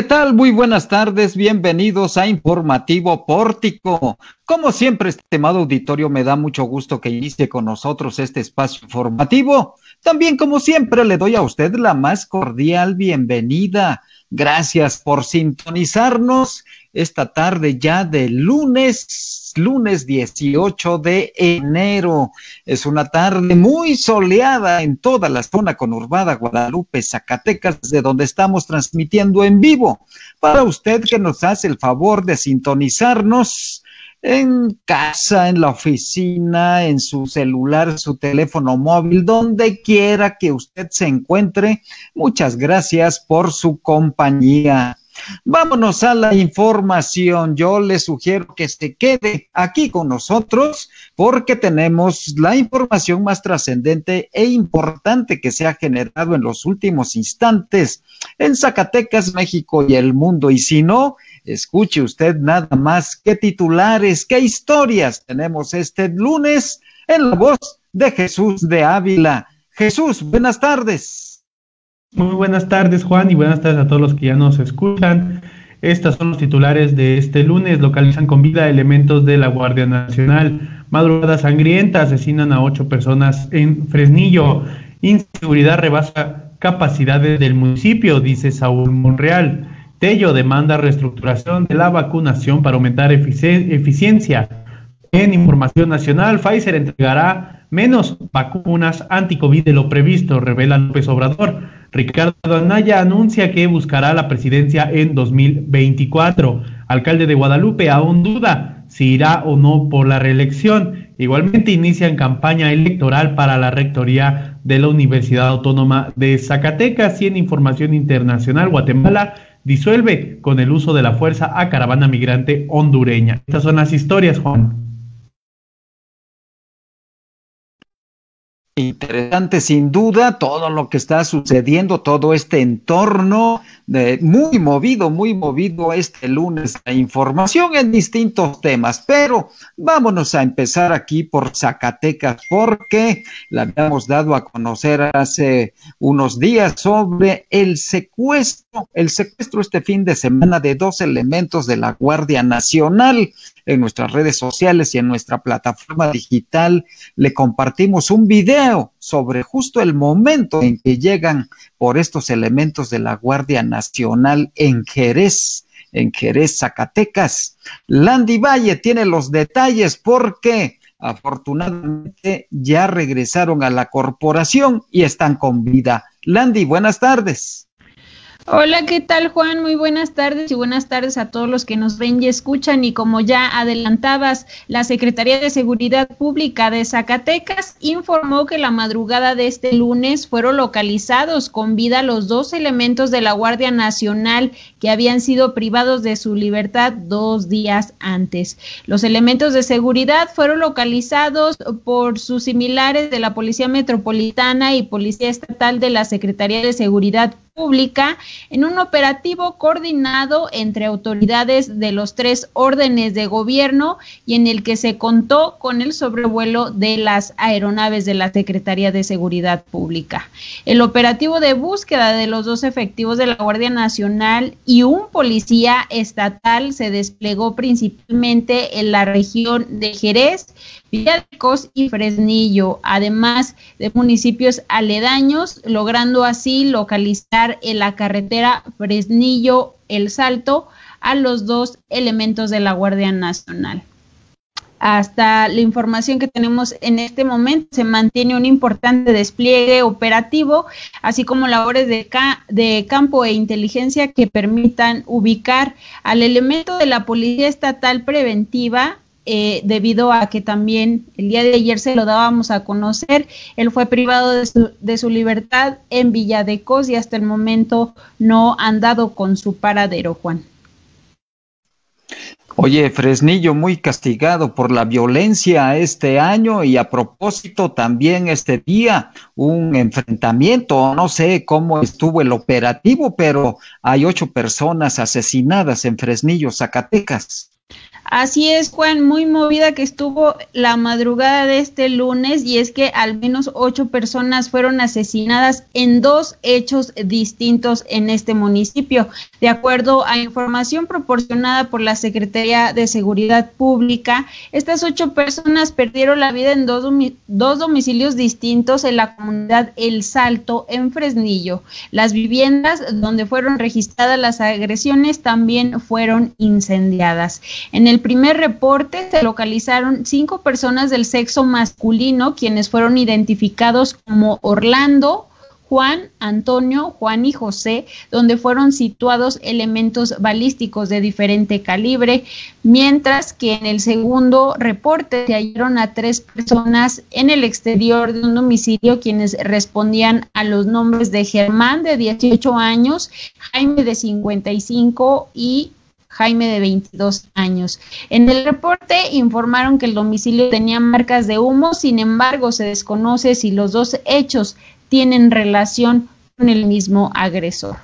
¿qué tal? Muy buenas tardes, bienvenidos a Informativo Pórtico. Como siempre, estimado auditorio, me da mucho gusto que inicie con nosotros este espacio informativo. También, como siempre, le doy a usted la más cordial bienvenida. Gracias por sintonizarnos esta tarde ya de lunes, lunes 18 de enero. Es una tarde muy soleada en toda la zona conurbada Guadalupe, Zacatecas, de donde estamos transmitiendo en vivo. Para usted que nos hace el favor de sintonizarnos en casa, en la oficina, en su celular, su teléfono móvil, donde quiera que usted se encuentre. Muchas gracias por su compañía. Vámonos a la información. Yo le sugiero que se quede aquí con nosotros porque tenemos la información más trascendente e importante que se ha generado en los últimos instantes en Zacatecas, México y el mundo. Y si no, escuche usted nada más qué titulares, qué historias tenemos este lunes en la voz de Jesús de Ávila. Jesús, buenas tardes. Muy buenas tardes, Juan, y buenas tardes a todos los que ya nos escuchan. Estos son los titulares de este lunes. Localizan con vida elementos de la Guardia Nacional. Madrugada sangrienta, asesinan a ocho personas en Fresnillo. Inseguridad rebasa capacidades del municipio, dice Saúl Monreal. Tello demanda reestructuración de la vacunación para aumentar eficiencia. En información nacional, Pfizer entregará menos vacunas anti-COVID de lo previsto, revela López Obrador. Ricardo Anaya anuncia que buscará la presidencia en 2024. Alcalde de Guadalupe aún duda si irá o no por la reelección. Igualmente inician campaña electoral para la rectoría de la Universidad Autónoma de Zacatecas y en información internacional Guatemala disuelve con el uso de la fuerza a caravana migrante hondureña. Estas son las historias, Juan. Interesante sin duda todo lo que está sucediendo, todo este entorno muy movido, muy movido este lunes la información en distintos temas, pero vámonos a empezar aquí por Zacatecas porque la habíamos dado a conocer hace unos días sobre el secuestro, el secuestro este fin de semana de dos elementos de la Guardia Nacional. En nuestras redes sociales y en nuestra plataforma digital le compartimos un video sobre justo el momento en que llegan por estos elementos de la Guardia Nacional en Jerez, en Jerez, Zacatecas. Landy Valle tiene los detalles porque afortunadamente ya regresaron a la corporación y están con vida. Landy, buenas tardes. Hola, ¿qué tal Juan? Muy buenas tardes y buenas tardes a todos los que nos ven y escuchan. Y como ya adelantabas, la Secretaría de Seguridad Pública de Zacatecas informó que la madrugada de este lunes fueron localizados con vida los dos elementos de la Guardia Nacional que habían sido privados de su libertad dos días antes. Los elementos de seguridad fueron localizados por sus similares de la Policía Metropolitana y Policía Estatal de la Secretaría de Seguridad Pública en un operativo coordinado entre autoridades de los tres órdenes de gobierno y en el que se contó con el sobrevuelo de las aeronaves de la Secretaría de Seguridad Pública. El operativo de búsqueda de los dos efectivos de la Guardia Nacional y un policía estatal se desplegó principalmente en la región de Jerez Villalcos y Fresnillo, además de municipios aledaños, logrando así localizar en la carretera Fresnillo El Salto a los dos elementos de la Guardia Nacional. Hasta la información que tenemos en este momento se mantiene un importante despliegue operativo, así como labores de, de campo e inteligencia que permitan ubicar al elemento de la Policía Estatal Preventiva eh, debido a que también el día de ayer se lo dábamos a conocer, él fue privado de su, de su libertad en Villadecos y hasta el momento no han dado con su paradero, Juan. Oye, Fresnillo muy castigado por la violencia este año y a propósito también este día un enfrentamiento, no sé cómo estuvo el operativo, pero hay ocho personas asesinadas en Fresnillo, Zacatecas. Así es, Juan, muy movida que estuvo la madrugada de este lunes y es que al menos ocho personas fueron asesinadas en dos hechos distintos en este municipio. De acuerdo a información proporcionada por la Secretaría de Seguridad Pública, estas ocho personas perdieron la vida en dos, dos domicilios distintos en la comunidad El Salto, en Fresnillo. Las viviendas donde fueron registradas las agresiones también fueron incendiadas. En el primer reporte se localizaron cinco personas del sexo masculino, quienes fueron identificados como Orlando, Juan, Antonio, Juan y José, donde fueron situados elementos balísticos de diferente calibre, mientras que en el segundo reporte se hallaron a tres personas en el exterior de un domicilio quienes respondían a los nombres de Germán de 18 años, Jaime de 55 y Jaime de 22 años. En el reporte informaron que el domicilio tenía marcas de humo, sin embargo se desconoce si los dos hechos tienen relación con el mismo agresor.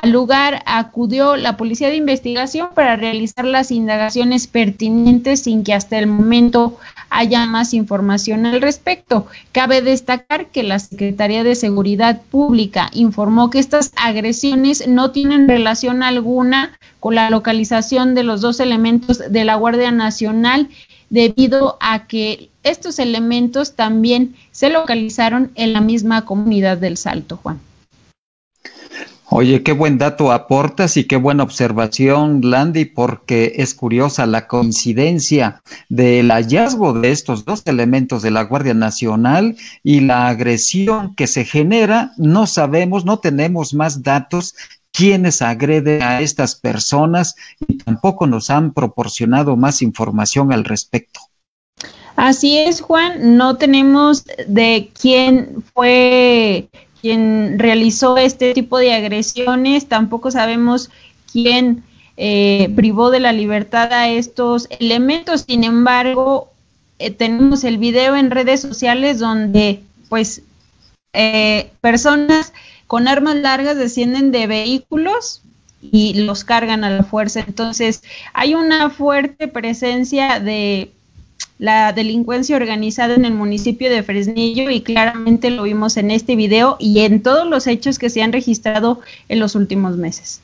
Al lugar acudió la Policía de Investigación para realizar las indagaciones pertinentes sin que hasta el momento haya más información al respecto. Cabe destacar que la Secretaría de Seguridad Pública informó que estas agresiones no tienen relación alguna con la localización de los dos elementos de la Guardia Nacional debido a que estos elementos también se localizaron en la misma comunidad del Salto, Juan. Oye, qué buen dato aportas y qué buena observación, Landy, porque es curiosa la coincidencia del hallazgo de estos dos elementos de la Guardia Nacional y la agresión que se genera. No sabemos, no tenemos más datos quiénes agreden a estas personas y tampoco nos han proporcionado más información al respecto. Así es, Juan, no tenemos de quién fue quien realizó este tipo de agresiones, tampoco sabemos quién eh, privó de la libertad a estos elementos, sin embargo, eh, tenemos el video en redes sociales donde pues eh, personas con armas largas descienden de vehículos y los cargan a la fuerza. Entonces, hay una fuerte presencia de la delincuencia organizada en el municipio de Fresnillo y claramente lo vimos en este video y en todos los hechos que se han registrado en los últimos meses.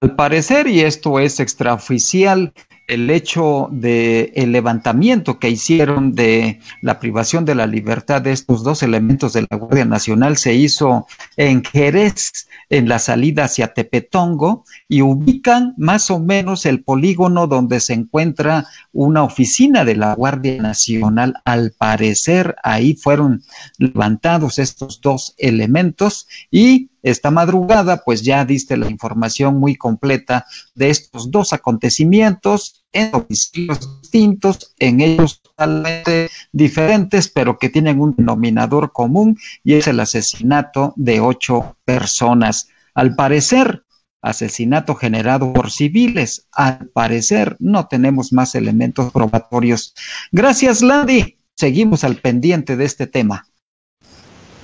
Al parecer, y esto es extraoficial, el hecho de el levantamiento que hicieron de la privación de la libertad de estos dos elementos de la Guardia Nacional se hizo en Jerez, en la salida hacia Tepetongo, y ubican más o menos el polígono donde se encuentra una oficina de la Guardia Nacional. Al parecer, ahí fueron levantados estos dos elementos y esta madrugada, pues ya diste la información muy completa de estos dos acontecimientos en domicilios distintos, en ellos totalmente diferentes, pero que tienen un denominador común y es el asesinato de ocho personas. Al parecer, asesinato generado por civiles. Al parecer, no tenemos más elementos probatorios. Gracias, Landy. Seguimos al pendiente de este tema.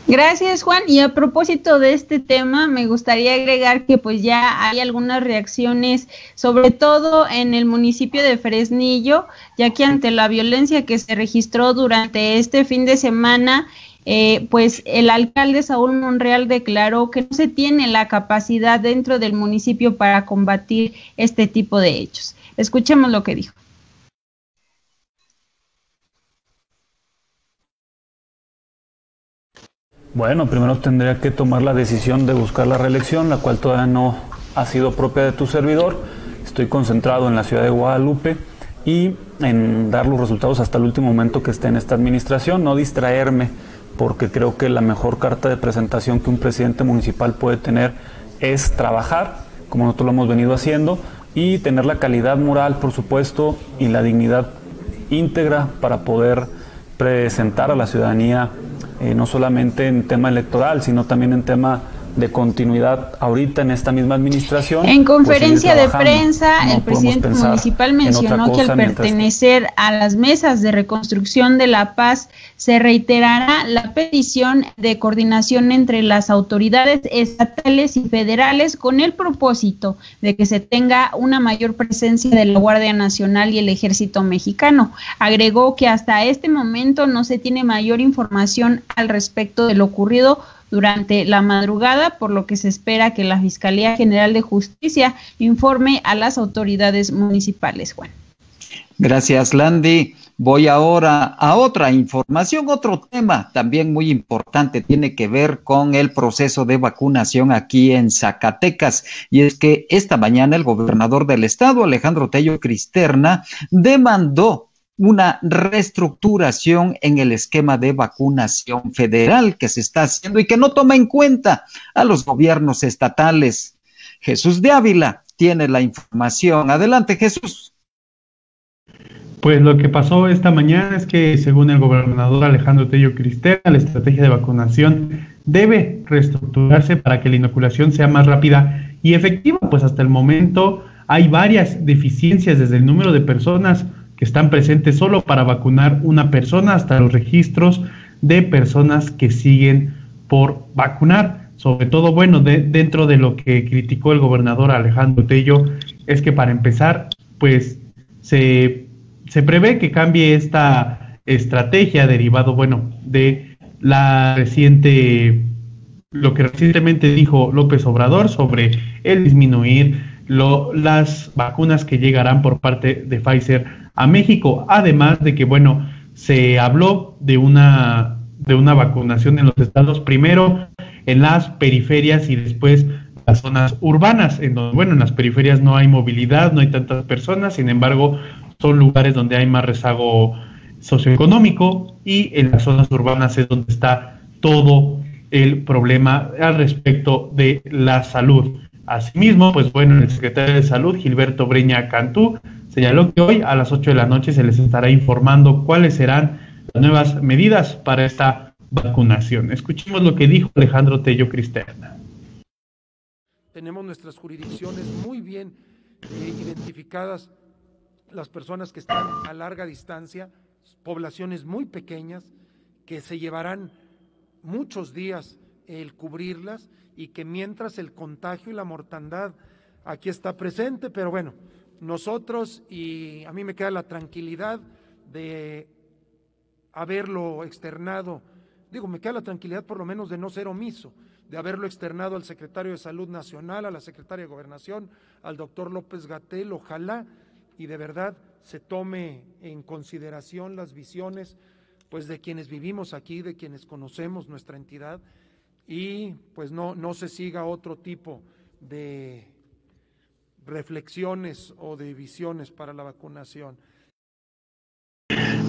Gracias, Juan. Y a propósito de este tema, me gustaría agregar que pues ya hay algunas reacciones, sobre todo en el municipio de Fresnillo, ya que ante la violencia que se registró durante este fin de semana, eh, pues el alcalde Saúl Monreal declaró que no se tiene la capacidad dentro del municipio para combatir este tipo de hechos. Escuchemos lo que dijo. Bueno, primero tendría que tomar la decisión de buscar la reelección, la cual todavía no ha sido propia de tu servidor. Estoy concentrado en la ciudad de Guadalupe y en dar los resultados hasta el último momento que esté en esta administración, no distraerme, porque creo que la mejor carta de presentación que un presidente municipal puede tener es trabajar, como nosotros lo hemos venido haciendo, y tener la calidad moral, por supuesto, y la dignidad íntegra para poder presentar a la ciudadanía eh, no solamente en tema electoral, sino también en tema de continuidad ahorita en esta misma administración. En pues, conferencia de prensa, el presidente municipal mencionó que al pertenecer a las mesas de reconstrucción de la paz se reiterará la petición de coordinación entre las autoridades estatales y federales con el propósito de que se tenga una mayor presencia de la Guardia Nacional y el Ejército Mexicano. Agregó que hasta este momento no se tiene mayor información al respecto de lo ocurrido durante la madrugada, por lo que se espera que la Fiscalía General de Justicia informe a las autoridades municipales, Juan. Gracias, Landy. Voy ahora a otra información, otro tema también muy importante, tiene que ver con el proceso de vacunación aquí en Zacatecas. Y es que esta mañana el gobernador del estado, Alejandro Tello Cristerna, demandó una reestructuración en el esquema de vacunación federal que se está haciendo y que no toma en cuenta a los gobiernos estatales. Jesús de Ávila tiene la información. Adelante, Jesús. Pues lo que pasó esta mañana es que, según el gobernador Alejandro Tello Cristera, la estrategia de vacunación debe reestructurarse para que la inoculación sea más rápida y efectiva, pues hasta el momento hay varias deficiencias desde el número de personas que están presentes solo para vacunar una persona hasta los registros de personas que siguen por vacunar. Sobre todo, bueno, dentro de lo que criticó el gobernador Alejandro Tello, es que para empezar, pues se, se prevé que cambie esta estrategia derivado, bueno, de la reciente, lo que recientemente dijo López Obrador sobre el disminuir lo, las vacunas que llegarán por parte de Pfizer a México, además de que, bueno, se habló de una, de una vacunación en los estados, primero en las periferias y después las zonas urbanas, en donde, bueno, en las periferias no hay movilidad, no hay tantas personas, sin embargo, son lugares donde hay más rezago socioeconómico y en las zonas urbanas es donde está todo el problema al respecto de la salud. Asimismo, pues bueno, el secretario de Salud, Gilberto Breña Cantú, señaló que hoy a las 8 de la noche se les estará informando cuáles serán las nuevas medidas para esta vacunación. Escuchemos lo que dijo Alejandro Tello Cristerna. Tenemos nuestras jurisdicciones muy bien eh, identificadas, las personas que están a larga distancia, poblaciones muy pequeñas, que se llevarán muchos días el cubrirlas y que mientras el contagio y la mortandad aquí está presente, pero bueno, nosotros, y a mí me queda la tranquilidad de haberlo externado, digo, me queda la tranquilidad por lo menos de no ser omiso, de haberlo externado al secretario de Salud Nacional, a la secretaria de Gobernación, al doctor López Gatel, ojalá y de verdad se tome en consideración las visiones pues de quienes vivimos aquí, de quienes conocemos nuestra entidad y pues no, no se siga otro tipo de reflexiones o de visiones para la vacunación.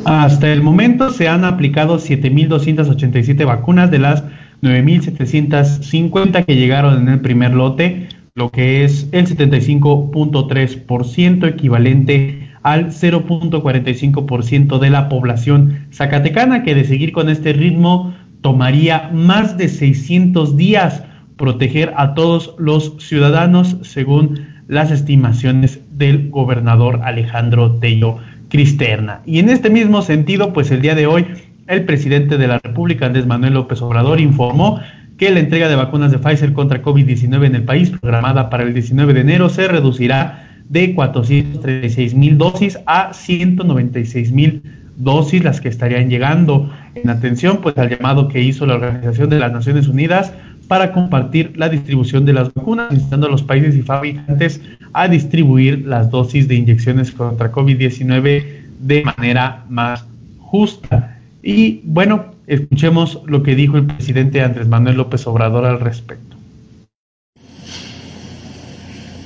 Hasta el momento se han aplicado 7.287 vacunas de las 9.750 que llegaron en el primer lote, lo que es el 75.3% equivalente al 0.45% de la población zacatecana, que de seguir con este ritmo tomaría más de 600 días proteger a todos los ciudadanos, según las estimaciones del gobernador Alejandro Tello Cristerna. Y en este mismo sentido, pues el día de hoy, el presidente de la República, Andrés Manuel López Obrador, informó que la entrega de vacunas de Pfizer contra COVID-19 en el país, programada para el 19 de enero, se reducirá de 436 mil dosis a 196 mil dosis, las que estarían llegando en atención pues al llamado que hizo la Organización de las Naciones Unidas para compartir la distribución de las vacunas, instando a los países y fabricantes a distribuir las dosis de inyecciones contra COVID-19 de manera más justa. Y bueno, escuchemos lo que dijo el presidente Andrés Manuel López Obrador al respecto.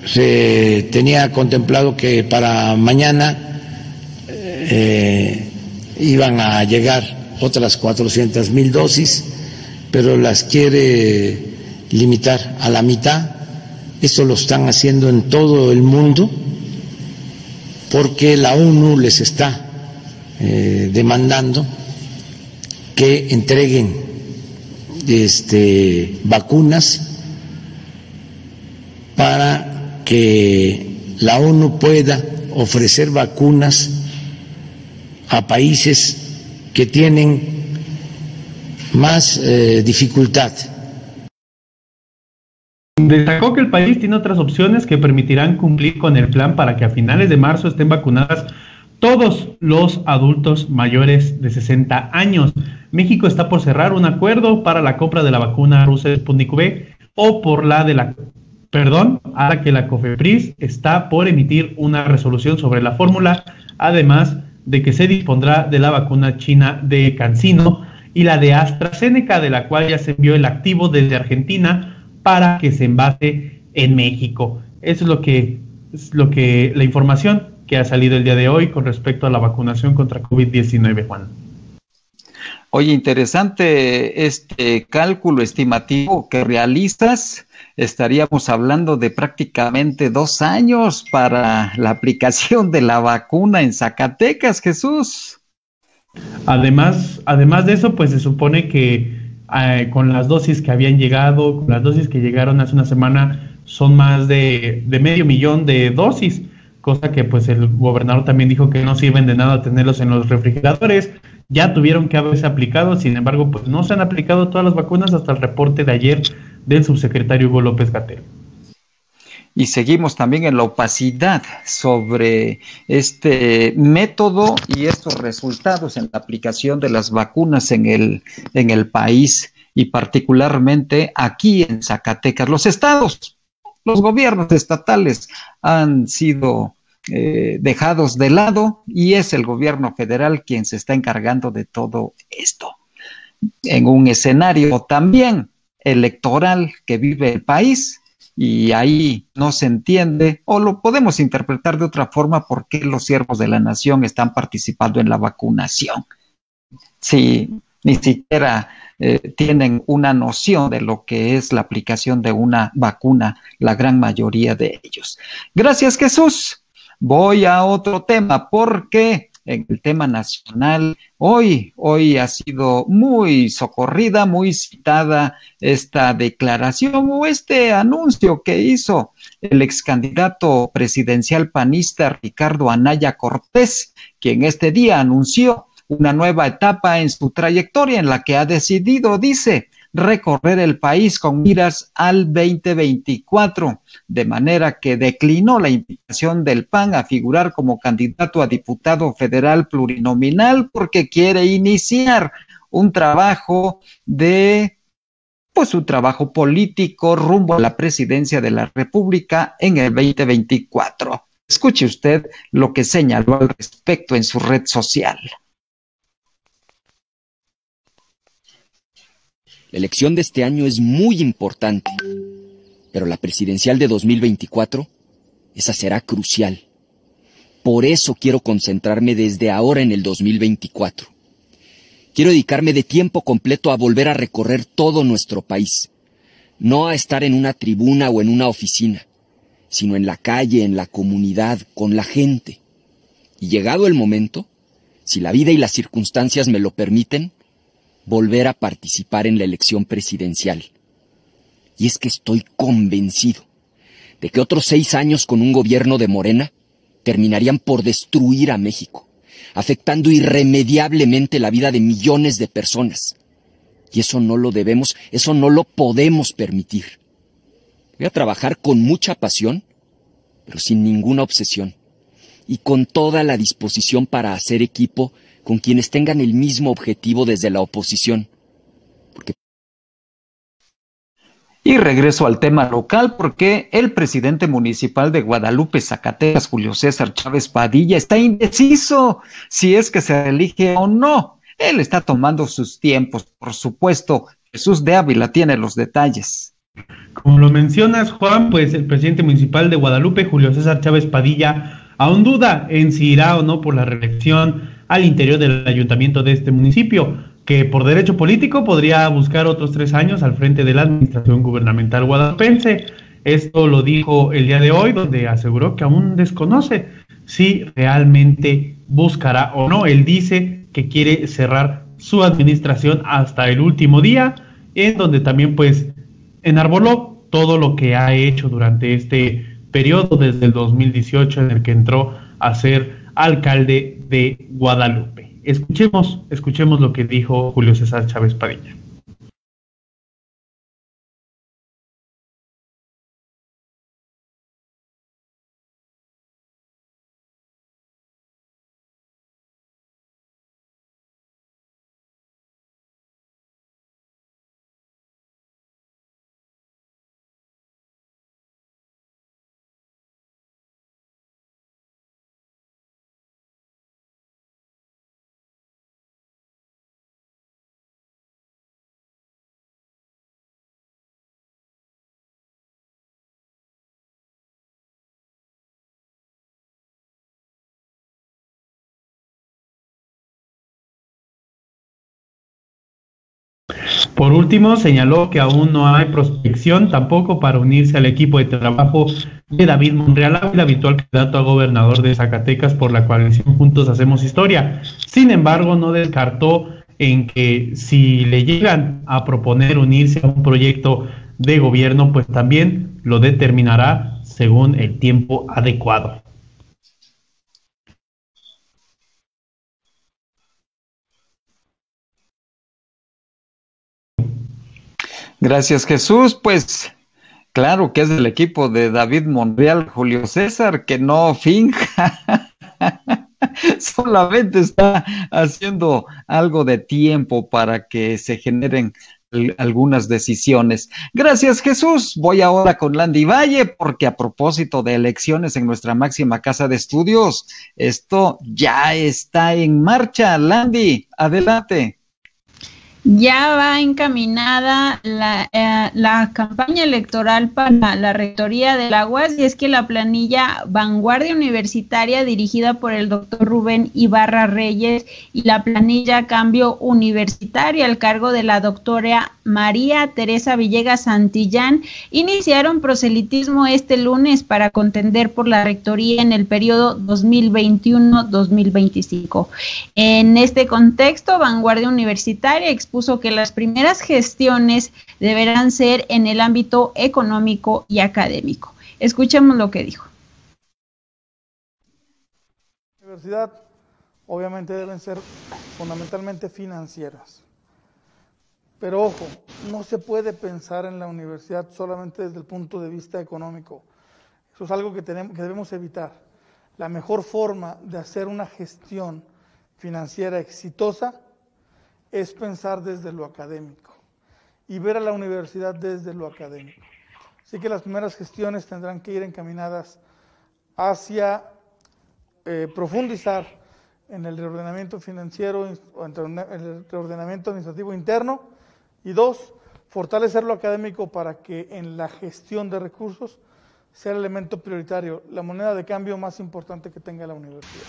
Se tenía contemplado que para mañana eh, iban a llegar otras 400 mil dosis pero las quiere limitar a la mitad. Esto lo están haciendo en todo el mundo porque la ONU les está eh, demandando que entreguen este, vacunas para que la ONU pueda ofrecer vacunas a países que tienen más eh, dificultad. Destacó que el país tiene otras opciones que permitirán cumplir con el plan para que a finales de marzo estén vacunadas todos los adultos mayores de 60 años. México está por cerrar un acuerdo para la compra de la vacuna rusa Sputnik V o por la de la perdón, a que la COFEPRIS está por emitir una resolución sobre la fórmula, además de que se dispondrá de la vacuna china de Cancino y la de AstraZeneca, de la cual ya se envió el activo desde Argentina para que se envase en México. Eso es lo que es lo que la información que ha salido el día de hoy con respecto a la vacunación contra COVID-19, Juan. Oye, interesante este cálculo estimativo que realizas. Estaríamos hablando de prácticamente dos años para la aplicación de la vacuna en Zacatecas, Jesús. Además, además de eso, pues se supone que eh, con las dosis que habían llegado, con las dosis que llegaron hace una semana, son más de, de medio millón de dosis, cosa que pues el gobernador también dijo que no sirven de nada tenerlos en los refrigeradores, ya tuvieron que haberse aplicado, sin embargo, pues no se han aplicado todas las vacunas hasta el reporte de ayer del subsecretario Hugo López Gatell. Y seguimos también en la opacidad sobre este método y estos resultados en la aplicación de las vacunas en el, en el país y particularmente aquí en Zacatecas. Los estados, los gobiernos estatales han sido eh, dejados de lado y es el gobierno federal quien se está encargando de todo esto. En un escenario también electoral que vive el país y ahí no se entiende o lo podemos interpretar de otra forma por qué los siervos de la nación están participando en la vacunación. Si ni siquiera eh, tienen una noción de lo que es la aplicación de una vacuna, la gran mayoría de ellos. Gracias Jesús. Voy a otro tema porque en el tema nacional, hoy, hoy ha sido muy socorrida, muy citada esta declaración o este anuncio que hizo el ex candidato presidencial panista Ricardo Anaya Cortés, quien este día anunció una nueva etapa en su trayectoria en la que ha decidido, dice, recorrer el país con miras al 2024, de manera que declinó la invitación del PAN a figurar como candidato a diputado federal plurinominal porque quiere iniciar un trabajo de pues su trabajo político rumbo a la presidencia de la República en el 2024. Escuche usted lo que señaló al respecto en su red social. La elección de este año es muy importante, pero la presidencial de 2024, esa será crucial. Por eso quiero concentrarme desde ahora en el 2024. Quiero dedicarme de tiempo completo a volver a recorrer todo nuestro país, no a estar en una tribuna o en una oficina, sino en la calle, en la comunidad, con la gente. Y llegado el momento, si la vida y las circunstancias me lo permiten, volver a participar en la elección presidencial. Y es que estoy convencido de que otros seis años con un gobierno de Morena terminarían por destruir a México, afectando irremediablemente la vida de millones de personas. Y eso no lo debemos, eso no lo podemos permitir. Voy a trabajar con mucha pasión, pero sin ninguna obsesión, y con toda la disposición para hacer equipo con quienes tengan el mismo objetivo desde la oposición. Y regreso al tema local porque el presidente municipal de Guadalupe, Zacatecas, Julio César Chávez Padilla, está indeciso si es que se elige o no. Él está tomando sus tiempos, por supuesto. Jesús de Ávila tiene los detalles. Como lo mencionas, Juan, pues el presidente municipal de Guadalupe, Julio César Chávez Padilla, aún duda en si irá o no por la reelección al interior del ayuntamiento de este municipio, que por derecho político podría buscar otros tres años al frente de la administración gubernamental guadalupense. Esto lo dijo el día de hoy, donde aseguró que aún desconoce si realmente buscará o no. Él dice que quiere cerrar su administración hasta el último día, en donde también pues enarboló todo lo que ha hecho durante este periodo desde el 2018 en el que entró a ser alcalde de Guadalupe. Escuchemos, escuchemos lo que dijo Julio César Chávez Padilla. Por último, señaló que aún no hay prospección tampoco para unirse al equipo de trabajo de David Monreal, el habitual candidato a gobernador de Zacatecas por la coalición Juntos Hacemos Historia. Sin embargo, no descartó en que si le llegan a proponer unirse a un proyecto de gobierno, pues también lo determinará según el tiempo adecuado. Gracias Jesús. Pues claro que es del equipo de David Monreal, Julio César, que no finja. Solamente está haciendo algo de tiempo para que se generen algunas decisiones. Gracias Jesús. Voy ahora con Landy Valle porque a propósito de elecciones en nuestra máxima casa de estudios, esto ya está en marcha. Landy, adelante ya va encaminada la, eh, la, campaña electoral para la Rectoría del Aguas y es que la planilla Vanguardia Universitaria dirigida por el doctor Rubén Ibarra Reyes y la planilla Cambio Universitaria al cargo de la doctora María Teresa Villegas Santillán iniciaron proselitismo este lunes para contender por la Rectoría en el periodo 2021-2025. En este contexto, Vanguardia Universitaria puso que las primeras gestiones deberán ser en el ámbito económico y académico. Escuchemos lo que dijo. La universidad obviamente deben ser fundamentalmente financieras. Pero ojo, no se puede pensar en la universidad solamente desde el punto de vista económico. Eso es algo que, tenemos, que debemos evitar. La mejor forma de hacer una gestión financiera exitosa es pensar desde lo académico y ver a la universidad desde lo académico. Así que las primeras gestiones tendrán que ir encaminadas hacia eh, profundizar en el reordenamiento financiero, en el reordenamiento administrativo interno y dos, fortalecer lo académico para que en la gestión de recursos sea el elemento prioritario, la moneda de cambio más importante que tenga la universidad.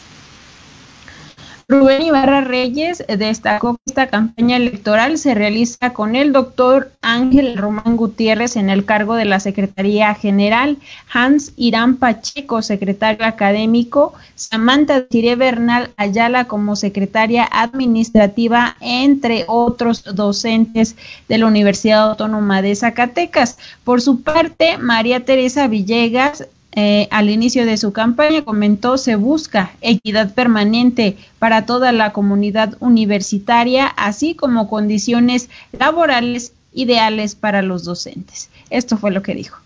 Rubén Ibarra Reyes destacó que esta campaña electoral se realiza con el doctor Ángel Román Gutiérrez en el cargo de la Secretaría General, Hans Irán Pacheco, secretario académico, Samantha Tiré Bernal Ayala como secretaria administrativa, entre otros docentes de la Universidad Autónoma de Zacatecas. Por su parte, María Teresa Villegas eh, al inicio de su campaña comentó se busca equidad permanente para toda la comunidad universitaria, así como condiciones laborales ideales para los docentes. Esto fue lo que dijo.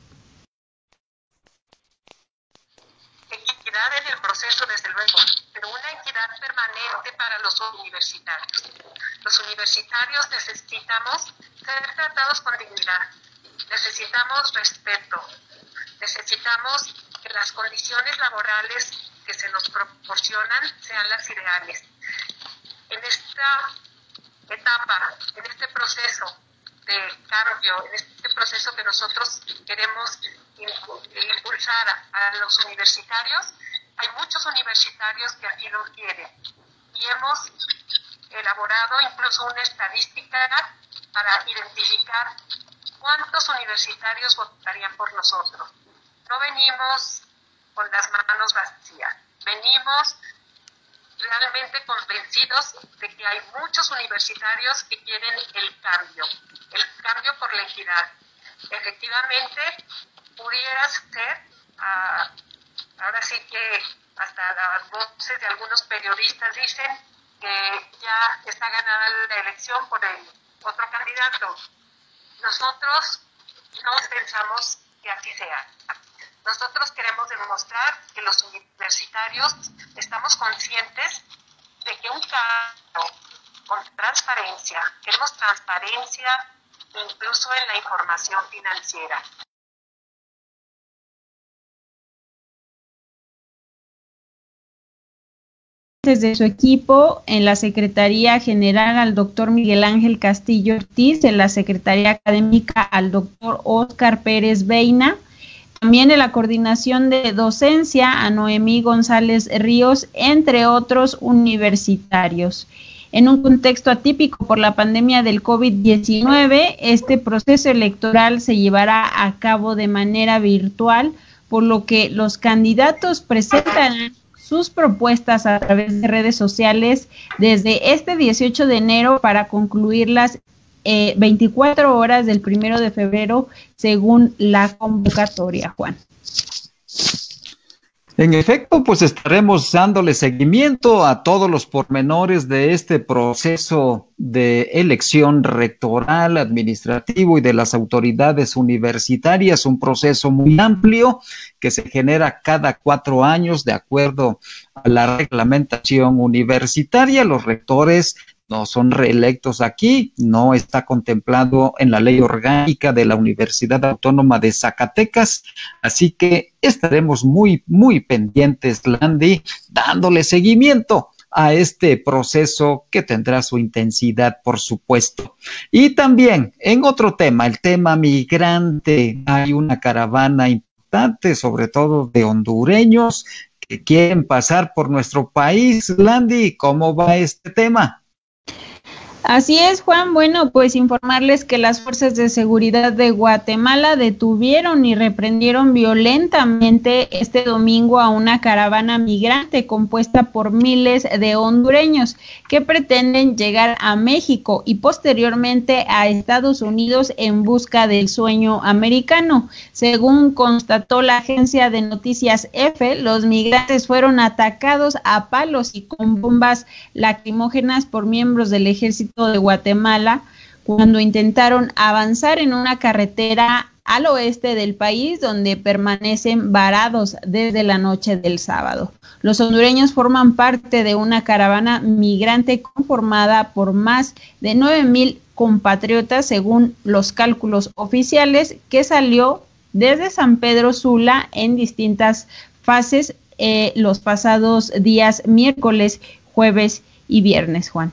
Equidad en el proceso, desde luego, pero una equidad permanente para los universitarios. Los universitarios necesitamos ser tratados con dignidad, necesitamos respeto, necesitamos que las condiciones laborales que se nos proporcionan sean las ideales. En esta etapa, en este proceso de cambio, en este proceso que nosotros queremos impulsar a, los universitarios, hay muchos universitarios que así lo quieren. Y hemos elaborado incluso una estadística para identificar cuántos universitarios votarían por nosotros no venimos con las manos vacías, venimos realmente convencidos de que hay muchos universitarios que quieren el cambio, el cambio por la equidad, efectivamente pudiera ser, ah, ahora sí que hasta las voces de algunos periodistas dicen que ya está ganada la elección por el otro candidato. Nosotros no pensamos que así sea. Nosotros queremos demostrar que los universitarios estamos conscientes de que un cambio con transparencia, queremos transparencia incluso en la información financiera. de su equipo en la Secretaría General al doctor Miguel Ángel Castillo Ortiz, en la Secretaría Académica al doctor Oscar Pérez Veina, también en la coordinación de docencia a Noemí González Ríos, entre otros universitarios. En un contexto atípico por la pandemia del COVID-19, este proceso electoral se llevará a cabo de manera virtual, por lo que los candidatos presentan sus propuestas a través de redes sociales desde este 18 de enero para concluirlas eh, 24 horas del primero de febrero según la convocatoria, Juan. En efecto, pues estaremos dándole seguimiento a todos los pormenores de este proceso de elección rectoral, administrativo y de las autoridades universitarias, un proceso muy amplio que se genera cada cuatro años de acuerdo a la reglamentación universitaria. Los rectores no son reelectos aquí, no está contemplado en la ley orgánica de la Universidad Autónoma de Zacatecas, así que estaremos muy, muy pendientes, Landy, dándole seguimiento a este proceso que tendrá su intensidad, por supuesto. Y también en otro tema, el tema migrante, hay una caravana importante, sobre todo de hondureños que quieren pasar por nuestro país. Landy, ¿cómo va este tema? Así es, Juan. Bueno, pues informarles que las fuerzas de seguridad de Guatemala detuvieron y reprendieron violentamente este domingo a una caravana migrante compuesta por miles de hondureños que pretenden llegar a México y posteriormente a Estados Unidos en busca del sueño americano. Según constató la agencia de noticias EFE, los migrantes fueron atacados a palos y con bombas lacrimógenas por miembros del ejército de Guatemala cuando intentaron avanzar en una carretera al oeste del país donde permanecen varados desde la noche del sábado. Los hondureños forman parte de una caravana migrante conformada por más de 9 mil compatriotas según los cálculos oficiales que salió desde San Pedro Sula en distintas fases eh, los pasados días miércoles, jueves y viernes, Juan.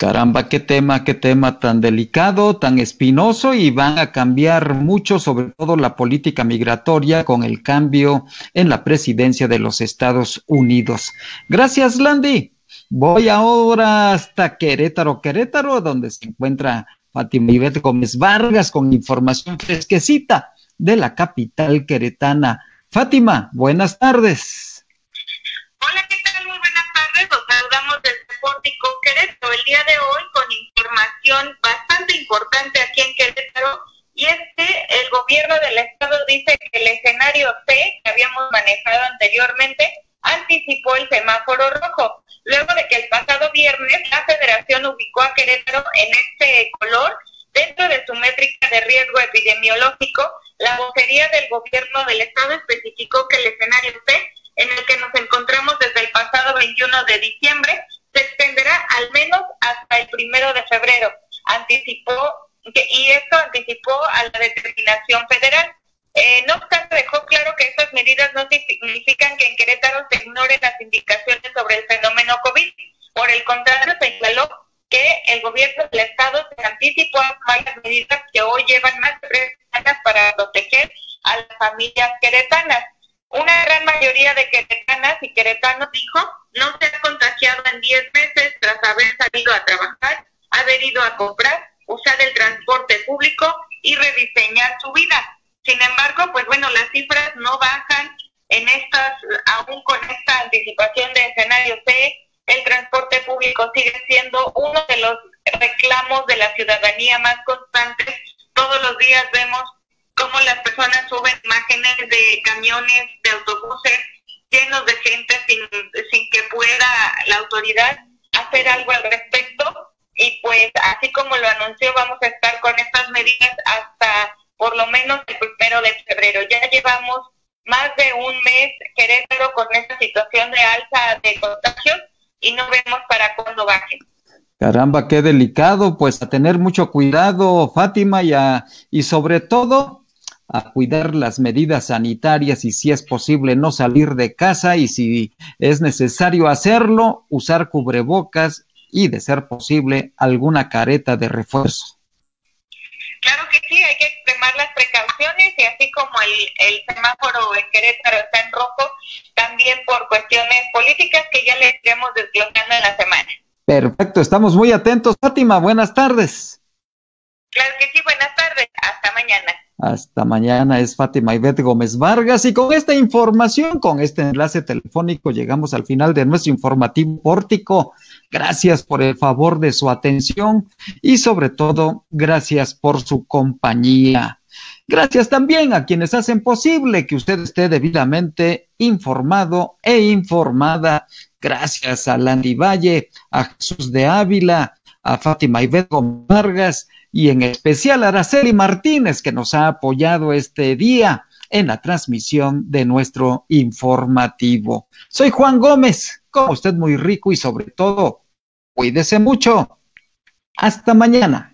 Caramba, qué tema, qué tema tan delicado, tan espinoso y van a cambiar mucho, sobre todo la política migratoria con el cambio en la presidencia de los Estados Unidos. Gracias, Landy. Voy ahora hasta Querétaro, Querétaro, donde se encuentra Fátima Ivette Gómez Vargas con información fresquecita de la capital queretana. Fátima, buenas tardes. Pórtico Querétaro el día de hoy con información bastante importante aquí en Querétaro y es que el gobierno del estado dice que el escenario C que habíamos manejado anteriormente anticipó el semáforo rojo, luego de que el pasado viernes la federación ubicó a Querétaro en este color dentro de su métrica de riesgo epidemiológico, la vocería del gobierno del estado especificó que el escenario C en el que nos encontramos desde el pasado 21 de diciembre primero de febrero. Anticipó que, y esto anticipó a la determinación federal. Eh, no obstante, dejó claro que estas medidas no significan que en Querétaro se ignoren las indicaciones sobre el fenómeno COVID. Por el contrario, señaló que el gobierno del Estado se anticipó a varias medidas que hoy llevan más de tres semanas para proteger a las familias queretanas. Una gran mayoría de queretanas y queretanos dijo no se ha contagiado en 10 meses tras haber salido a trabajar, haber ido a comprar, usar el transporte público y rediseñar su vida. Sin embargo, pues bueno, las cifras no bajan en estas, aún con esta anticipación de escenario C, el transporte público sigue siendo uno de los reclamos de la ciudadanía más constantes todos los días vemos cómo las personas suben imágenes de camiones, de autobuses llenos de gente sin, sin pueda la autoridad hacer algo al respecto. Y pues así como lo anunció, vamos a estar con estas medidas hasta por lo menos el primero de febrero. Ya llevamos más de un mes Querétaro con esta situación de alza de contagios y no vemos para cuándo baje. Caramba, qué delicado, pues a tener mucho cuidado, Fátima, y, y sobre todo a cuidar las medidas sanitarias y si es posible no salir de casa y si es necesario hacerlo, usar cubrebocas y de ser posible alguna careta de refuerzo. Claro que sí, hay que extremar las precauciones y así como el, el semáforo en Querétaro está en rojo, también por cuestiones políticas que ya le iremos desglosando en la semana. Perfecto, estamos muy atentos. Fátima, buenas tardes. Claro que sí, buenas tardes. Hasta mañana. Hasta mañana es Fátima Ivette Gómez Vargas y con esta información, con este enlace telefónico, llegamos al final de nuestro informativo pórtico. Gracias por el favor de su atención y sobre todo, gracias por su compañía. Gracias también a quienes hacen posible que usted esté debidamente informado e informada Gracias a Landy Valle, a Jesús de Ávila, a Fátima Ibedo Vargas y en especial Araceli Martínez que nos ha apoyado este día en la transmisión de nuestro informativo. Soy Juan Gómez, como usted muy rico y sobre todo, cuídese mucho. Hasta mañana.